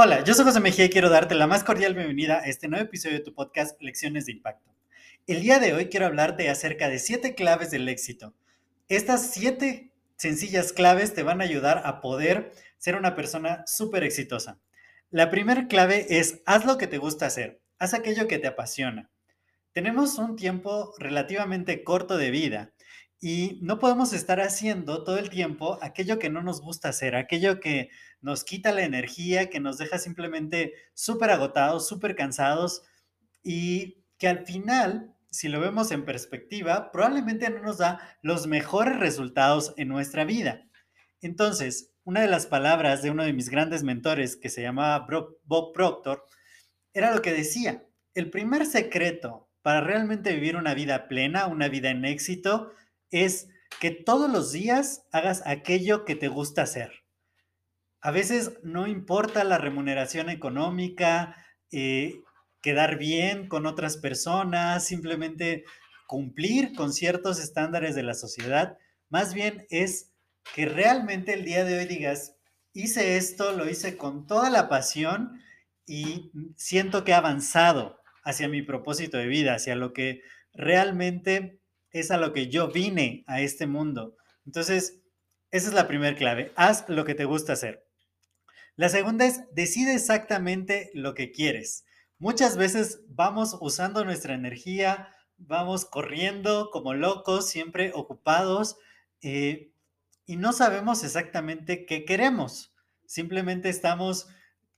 Hola, yo soy José Mejía y quiero darte la más cordial bienvenida a este nuevo episodio de tu podcast Lecciones de Impacto. El día de hoy quiero hablarte acerca de siete claves del éxito. Estas siete sencillas claves te van a ayudar a poder ser una persona súper exitosa. La primera clave es haz lo que te gusta hacer, haz aquello que te apasiona. Tenemos un tiempo relativamente corto de vida y no podemos estar haciendo todo el tiempo aquello que no nos gusta hacer, aquello que nos quita la energía, que nos deja simplemente súper agotados, súper cansados y que al final, si lo vemos en perspectiva, probablemente no nos da los mejores resultados en nuestra vida. Entonces, una de las palabras de uno de mis grandes mentores, que se llamaba Bob Proctor, era lo que decía, el primer secreto para realmente vivir una vida plena, una vida en éxito, es que todos los días hagas aquello que te gusta hacer. A veces no importa la remuneración económica, eh, quedar bien con otras personas, simplemente cumplir con ciertos estándares de la sociedad. Más bien es que realmente el día de hoy digas, hice esto, lo hice con toda la pasión y siento que he avanzado hacia mi propósito de vida, hacia lo que realmente es a lo que yo vine a este mundo. Entonces, esa es la primera clave. Haz lo que te gusta hacer. La segunda es, decide exactamente lo que quieres. Muchas veces vamos usando nuestra energía, vamos corriendo como locos, siempre ocupados, eh, y no sabemos exactamente qué queremos. Simplemente estamos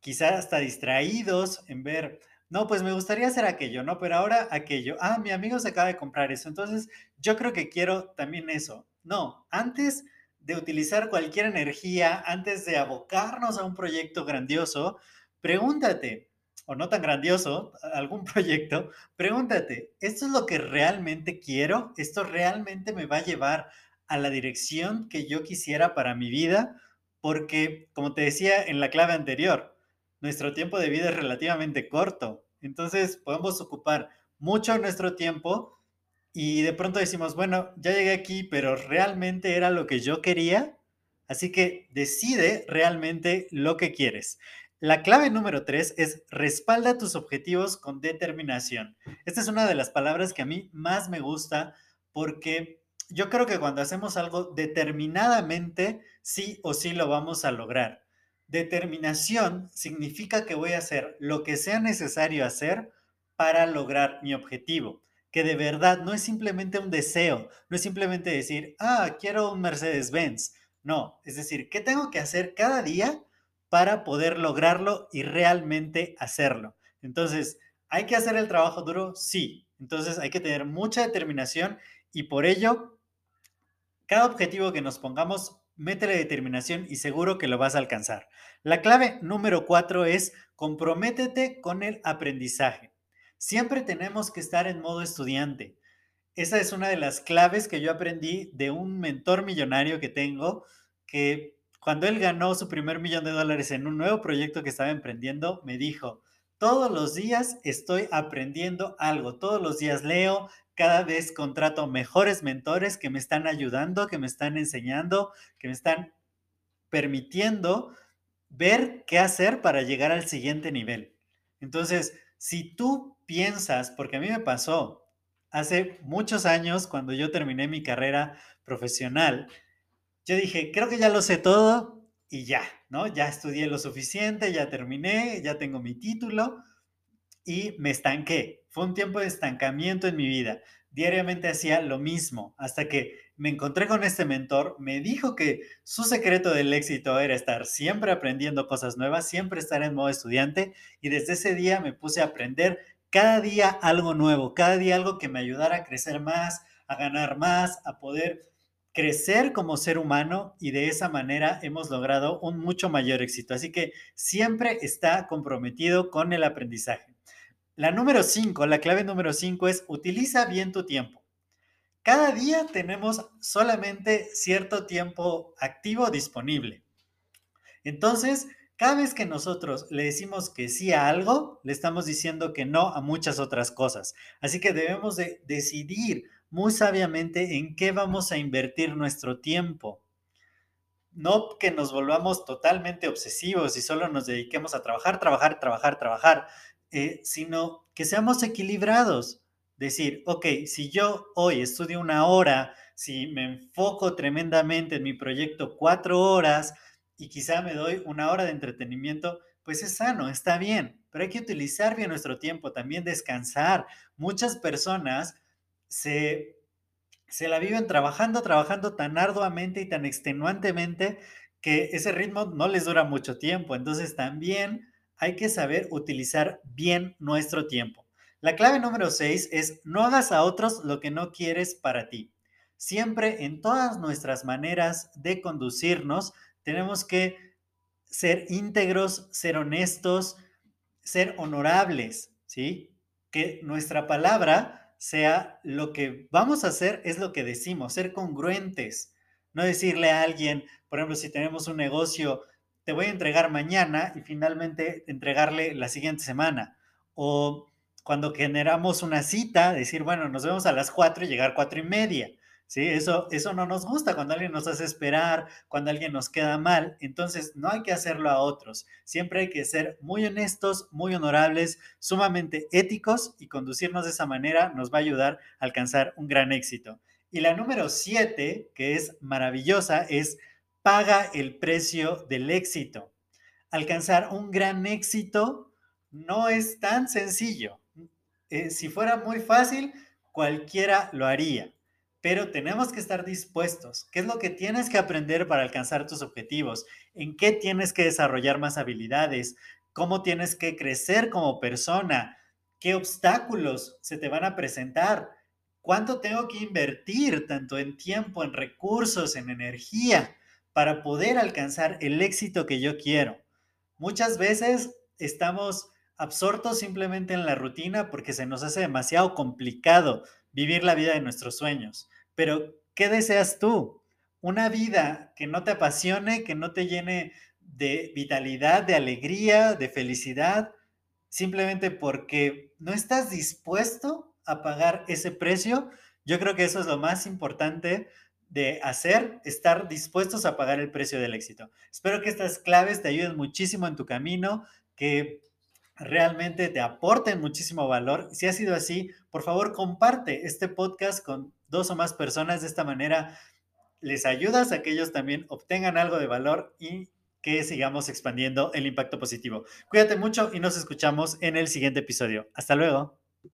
quizás hasta distraídos en ver no, pues me gustaría hacer aquello, ¿no? Pero ahora aquello. Ah, mi amigo se acaba de comprar eso, entonces yo creo que quiero también eso. No, antes de utilizar cualquier energía, antes de abocarnos a un proyecto grandioso, pregúntate, o no tan grandioso, algún proyecto, pregúntate, ¿esto es lo que realmente quiero? ¿Esto realmente me va a llevar a la dirección que yo quisiera para mi vida? Porque, como te decía en la clave anterior, nuestro tiempo de vida es relativamente corto. Entonces podemos ocupar mucho nuestro tiempo y de pronto decimos, bueno, ya llegué aquí, pero realmente era lo que yo quería. Así que decide realmente lo que quieres. La clave número tres es respalda tus objetivos con determinación. Esta es una de las palabras que a mí más me gusta porque yo creo que cuando hacemos algo determinadamente, sí o sí lo vamos a lograr. Determinación significa que voy a hacer lo que sea necesario hacer para lograr mi objetivo, que de verdad no es simplemente un deseo, no es simplemente decir, ah, quiero un Mercedes-Benz. No, es decir, ¿qué tengo que hacer cada día para poder lograrlo y realmente hacerlo? Entonces, ¿hay que hacer el trabajo duro? Sí. Entonces, hay que tener mucha determinación y por ello, cada objetivo que nos pongamos métele determinación y seguro que lo vas a alcanzar. La clave número cuatro es comprométete con el aprendizaje. Siempre tenemos que estar en modo estudiante. Esa es una de las claves que yo aprendí de un mentor millonario que tengo, que cuando él ganó su primer millón de dólares en un nuevo proyecto que estaba emprendiendo, me dijo, todos los días estoy aprendiendo algo, todos los días leo, cada vez contrato mejores mentores que me están ayudando, que me están enseñando, que me están permitiendo ver qué hacer para llegar al siguiente nivel. Entonces, si tú piensas, porque a mí me pasó hace muchos años cuando yo terminé mi carrera profesional, yo dije, creo que ya lo sé todo y ya, ¿no? Ya estudié lo suficiente, ya terminé, ya tengo mi título y me estanqué. Fue un tiempo de estancamiento en mi vida. Diariamente hacía lo mismo hasta que me encontré con este mentor, me dijo que su secreto del éxito era estar siempre aprendiendo cosas nuevas, siempre estar en modo estudiante y desde ese día me puse a aprender cada día algo nuevo, cada día algo que me ayudara a crecer más, a ganar más, a poder crecer como ser humano y de esa manera hemos logrado un mucho mayor éxito. Así que siempre está comprometido con el aprendizaje. La número 5, la clave número 5 es utiliza bien tu tiempo. Cada día tenemos solamente cierto tiempo activo disponible. Entonces, cada vez que nosotros le decimos que sí a algo, le estamos diciendo que no a muchas otras cosas. Así que debemos de decidir muy sabiamente en qué vamos a invertir nuestro tiempo. No que nos volvamos totalmente obsesivos y solo nos dediquemos a trabajar, trabajar, trabajar, trabajar, eh, sino que seamos equilibrados. Decir, ok, si yo hoy estudio una hora, si me enfoco tremendamente en mi proyecto cuatro horas, y quizá me doy una hora de entretenimiento, pues es sano, está bien, pero hay que utilizar bien nuestro tiempo, también descansar. Muchas personas se, se la viven trabajando, trabajando tan arduamente y tan extenuantemente que ese ritmo no les dura mucho tiempo. Entonces también hay que saber utilizar bien nuestro tiempo. La clave número 6 es no hagas a otros lo que no quieres para ti. Siempre en todas nuestras maneras de conducirnos tenemos que ser íntegros, ser honestos, ser honorables, ¿sí? Que nuestra palabra sea lo que vamos a hacer, es lo que decimos, ser congruentes. No decirle a alguien, por ejemplo, si tenemos un negocio, te voy a entregar mañana y finalmente entregarle la siguiente semana. O cuando generamos una cita, decir, bueno, nos vemos a las cuatro y llegar cuatro y media. ¿sí? Eso, eso no nos gusta cuando alguien nos hace esperar, cuando alguien nos queda mal. Entonces, no hay que hacerlo a otros. Siempre hay que ser muy honestos, muy honorables, sumamente éticos y conducirnos de esa manera nos va a ayudar a alcanzar un gran éxito. Y la número siete, que es maravillosa, es paga el precio del éxito. Alcanzar un gran éxito no es tan sencillo. Eh, si fuera muy fácil, cualquiera lo haría pero tenemos que estar dispuestos. ¿Qué es lo que tienes que aprender para alcanzar tus objetivos? ¿En qué tienes que desarrollar más habilidades? ¿Cómo tienes que crecer como persona? ¿Qué obstáculos se te van a presentar? ¿Cuánto tengo que invertir tanto en tiempo, en recursos, en energía para poder alcanzar el éxito que yo quiero? Muchas veces estamos absortos simplemente en la rutina porque se nos hace demasiado complicado vivir la vida de nuestros sueños. Pero, ¿qué deseas tú? Una vida que no te apasione, que no te llene de vitalidad, de alegría, de felicidad, simplemente porque no estás dispuesto a pagar ese precio. Yo creo que eso es lo más importante de hacer, estar dispuestos a pagar el precio del éxito. Espero que estas claves te ayuden muchísimo en tu camino, que realmente te aporten muchísimo valor. Si ha sido así, por favor comparte este podcast con dos o más personas. De esta manera les ayudas a que ellos también obtengan algo de valor y que sigamos expandiendo el impacto positivo. Cuídate mucho y nos escuchamos en el siguiente episodio. Hasta luego.